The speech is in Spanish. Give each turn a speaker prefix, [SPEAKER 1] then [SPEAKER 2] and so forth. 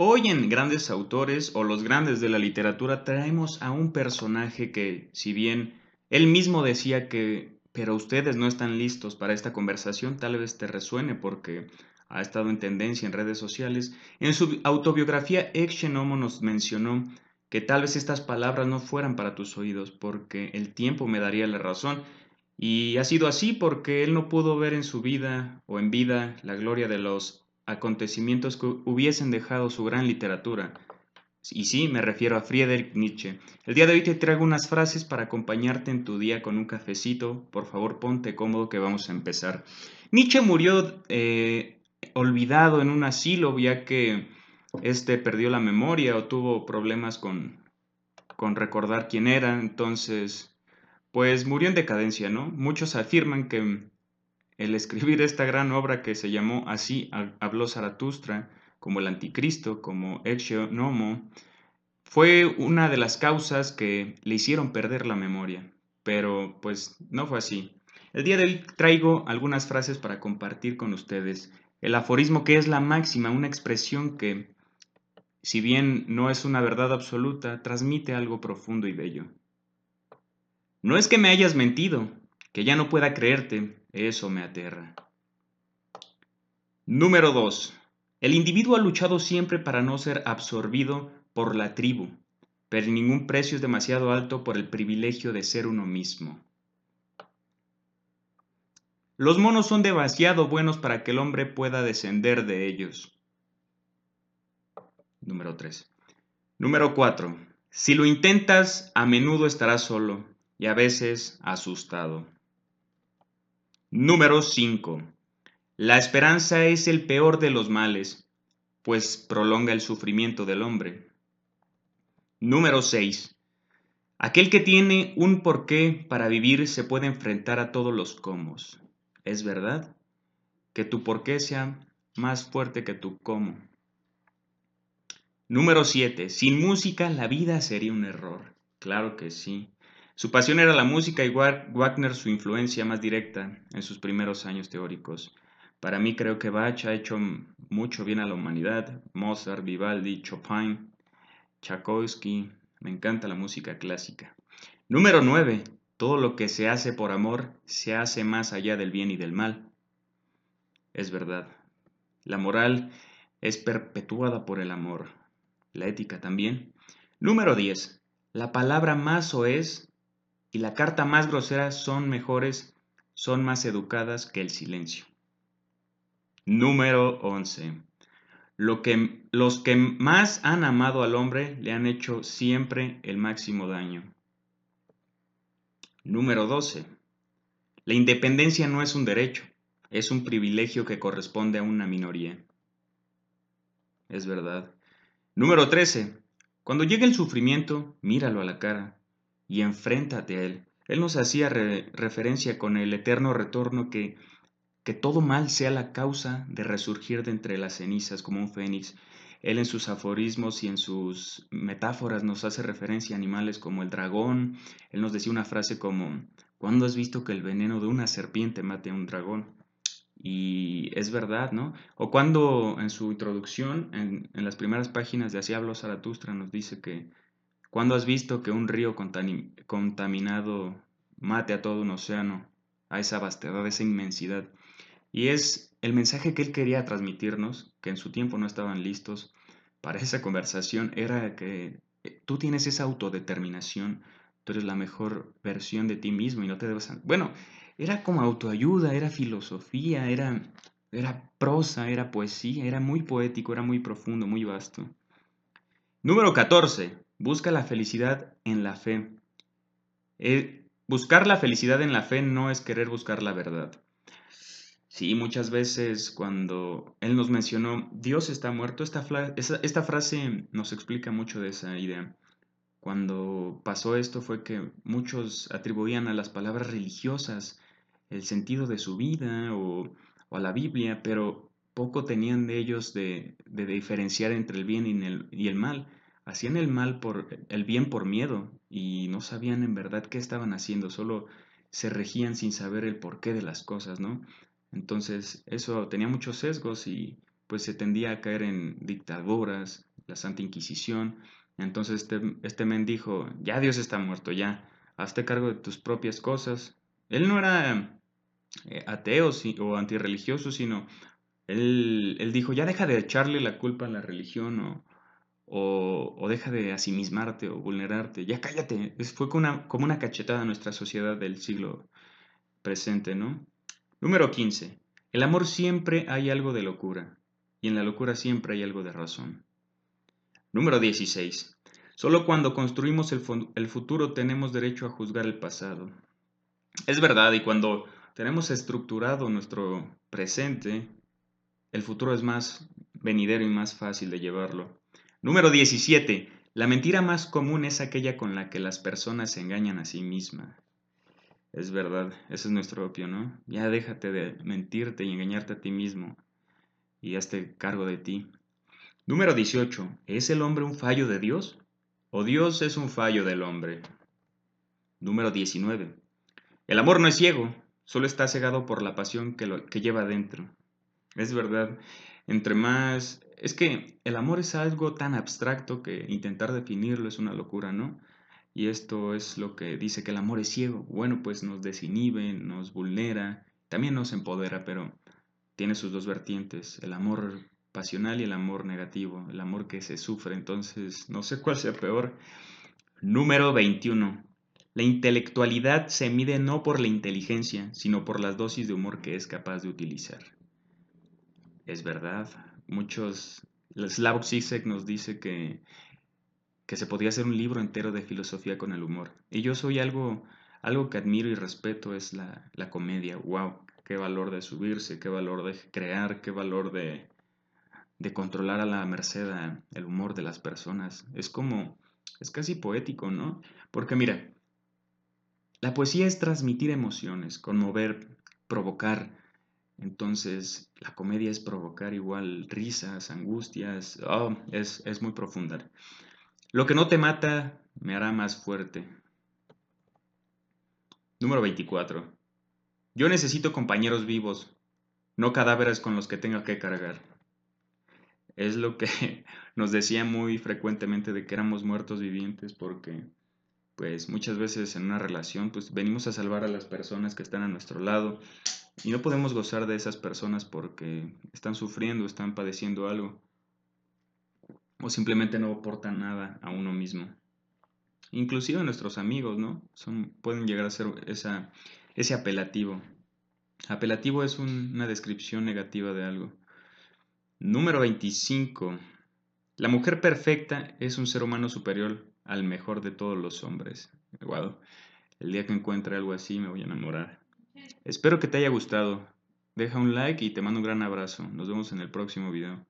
[SPEAKER 1] Hoy en Grandes Autores o los grandes de la literatura traemos a un personaje que, si bien él mismo decía que, pero ustedes no están listos para esta conversación, tal vez te resuene porque ha estado en tendencia en redes sociales. En su autobiografía, Ex nos mencionó que tal vez estas palabras no fueran para tus oídos porque el tiempo me daría la razón. Y ha sido así porque él no pudo ver en su vida o en vida la gloria de los acontecimientos que hubiesen dejado su gran literatura. Y sí, me refiero a Friedrich Nietzsche. El día de hoy te traigo unas frases para acompañarte en tu día con un cafecito. Por favor, ponte cómodo que vamos a empezar. Nietzsche murió eh, olvidado en un asilo ya que este perdió la memoria o tuvo problemas con, con recordar quién era. Entonces, pues murió en decadencia, ¿no? Muchos afirman que el escribir esta gran obra que se llamó así habló Zaratustra, como el anticristo, como Nomo, fue una de las causas que le hicieron perder la memoria. Pero pues no fue así. El día de hoy traigo algunas frases para compartir con ustedes. El aforismo que es la máxima, una expresión que, si bien no es una verdad absoluta, transmite algo profundo y bello. No es que me hayas mentido, que ya no pueda creerte, eso me aterra. Número 2. El individuo ha luchado siempre para no ser absorbido por la tribu, pero ningún precio es demasiado alto por el privilegio de ser uno mismo. Los monos son demasiado buenos para que el hombre pueda descender de ellos. Número 3. Número 4. Si lo intentas, a menudo estarás solo y a veces asustado. Número 5. La esperanza es el peor de los males, pues prolonga el sufrimiento del hombre. Número 6. Aquel que tiene un porqué para vivir se puede enfrentar a todos los cómo. ¿Es verdad? Que tu porqué sea más fuerte que tu cómo. Número 7. Sin música la vida sería un error. Claro que sí. Su pasión era la música y Wagner su influencia más directa en sus primeros años teóricos. Para mí creo que Bach ha hecho mucho bien a la humanidad. Mozart, Vivaldi, Chopin, Tchaikovsky. Me encanta la música clásica. Número 9. Todo lo que se hace por amor se hace más allá del bien y del mal. Es verdad. La moral es perpetuada por el amor. La ética también. Número 10. La palabra más o es y la carta más grosera son mejores, son más educadas que el silencio. Número 11. Lo que, los que más han amado al hombre le han hecho siempre el máximo daño. Número 12. La independencia no es un derecho, es un privilegio que corresponde a una minoría. Es verdad. Número 13. Cuando llegue el sufrimiento, míralo a la cara y enfréntate a Él. Él nos hacía referencia con el eterno retorno que, que todo mal sea la causa de resurgir de entre las cenizas como un fénix. Él en sus aforismos y en sus metáforas nos hace referencia a animales como el dragón. Él nos decía una frase como, ¿cuándo has visto que el veneno de una serpiente mate a un dragón? Y es verdad, ¿no? O cuando en su introducción, en, en las primeras páginas de Así habló Zaratustra, nos dice que ¿Cuándo has visto que un río contaminado mate a todo un océano, a esa vastedad, a esa inmensidad? Y es el mensaje que él quería transmitirnos, que en su tiempo no estaban listos para esa conversación, era que eh, tú tienes esa autodeterminación, tú eres la mejor versión de ti mismo y no te debes... Bueno, era como autoayuda, era filosofía, era, era prosa, era poesía, era muy poético, era muy profundo, muy vasto. Número 14. Busca la felicidad en la fe. Eh, buscar la felicidad en la fe no es querer buscar la verdad. Sí, muchas veces cuando Él nos mencionó, Dios está muerto, esta, frase nos explica mucho de esa idea. Cuando pasó esto fue que muchos atribuían a las palabras religiosas el sentido de su vida o, a la Biblia, pero poco tenían de ellos de, diferenciar entre el bien y el mal. Hacían el mal por el bien por miedo y no sabían en verdad qué estaban haciendo, solo se regían sin saber el porqué de las cosas, ¿no? Entonces eso tenía muchos sesgos y pues se tendía a caer en dictaduras, la Santa Inquisición. Entonces este, este men dijo, ya Dios está muerto, ya, hazte cargo de tus propias cosas. Él no era eh, ateo o antirreligioso, sino él, él, dijo, ya deja de echarle la culpa a la religión o, o, deja de asimismarte o vulnerarte, ya cállate. fue como una, como una cachetada a nuestra sociedad del siglo presente, ¿no? Número 15. El amor siempre hay algo de locura y en la locura siempre hay algo de razón. Número 16. Solo cuando construimos el, el futuro tenemos derecho a juzgar el pasado. Es verdad, y cuando tenemos estructurado nuestro presente, el futuro es más venidero y más fácil de llevarlo. Número 17. La mentira más común es aquella con la que las personas se engañan a sí mismas. Es verdad, ese es nuestro opio, ¿no? Ya déjate de mentirte y engañarte a ti mismo y hazte cargo de ti. Número 18. ¿Es el hombre un fallo de Dios? ¿O Dios es un fallo del hombre? Número 19. El amor no es ciego, solo está cegado por la pasión que, lo, que lleva dentro. Es verdad, entre más es que el amor es algo tan abstracto que intentar definirlo es una locura, ¿no? Y esto es lo que dice que el amor es ciego. Bueno, pues nos desinhibe, nos vulnera, también nos empodera, pero tiene sus dos vertientes, el amor pasional y el amor negativo, el amor que se sufre. Entonces, no sé cuál sea peor. Número 21. La intelectualidad se mide no por la inteligencia, sino por las dosis de humor que es capaz de utilizar. Es verdad, muchos, Slavoj Zizek nos dice que, que se podía hacer un libro entero de filosofía con el humor. Y yo soy algo, algo que admiro y respeto es la, la comedia. ¡Wow! Qué valor de subirse, qué valor de crear, qué valor de, de controlar a la merced el humor de las personas. Es como, es casi poético, ¿no? Porque mira, la poesía es transmitir emociones, conmover, provocar, entonces, la comedia es provocar igual risas, angustias, oh, es, es muy profunda. Lo que no te mata me hará más fuerte. Número 24. Yo necesito compañeros vivos, no cadáveres con los que tenga que cargar. Es lo que nos decía muy frecuentemente de que éramos muertos vivientes porque pues muchas veces en una relación pues venimos a salvar a las personas que están a nuestro lado y no podemos gozar de esas personas porque están sufriendo, están padeciendo algo. O simplemente no aportan nada a uno mismo. Inclusive nuestros amigos, ¿no? Son, pueden llegar a ser ese apelativo. Apelativo es una descripción negativa de algo. Número 25. La mujer perfecta es un ser humano superior al mejor de todos los hombres. Wow. El día que encuentre algo así me voy a enamorar. Espero que te haya gustado. Deja un like y te mando un gran abrazo. Nos vemos en el próximo video.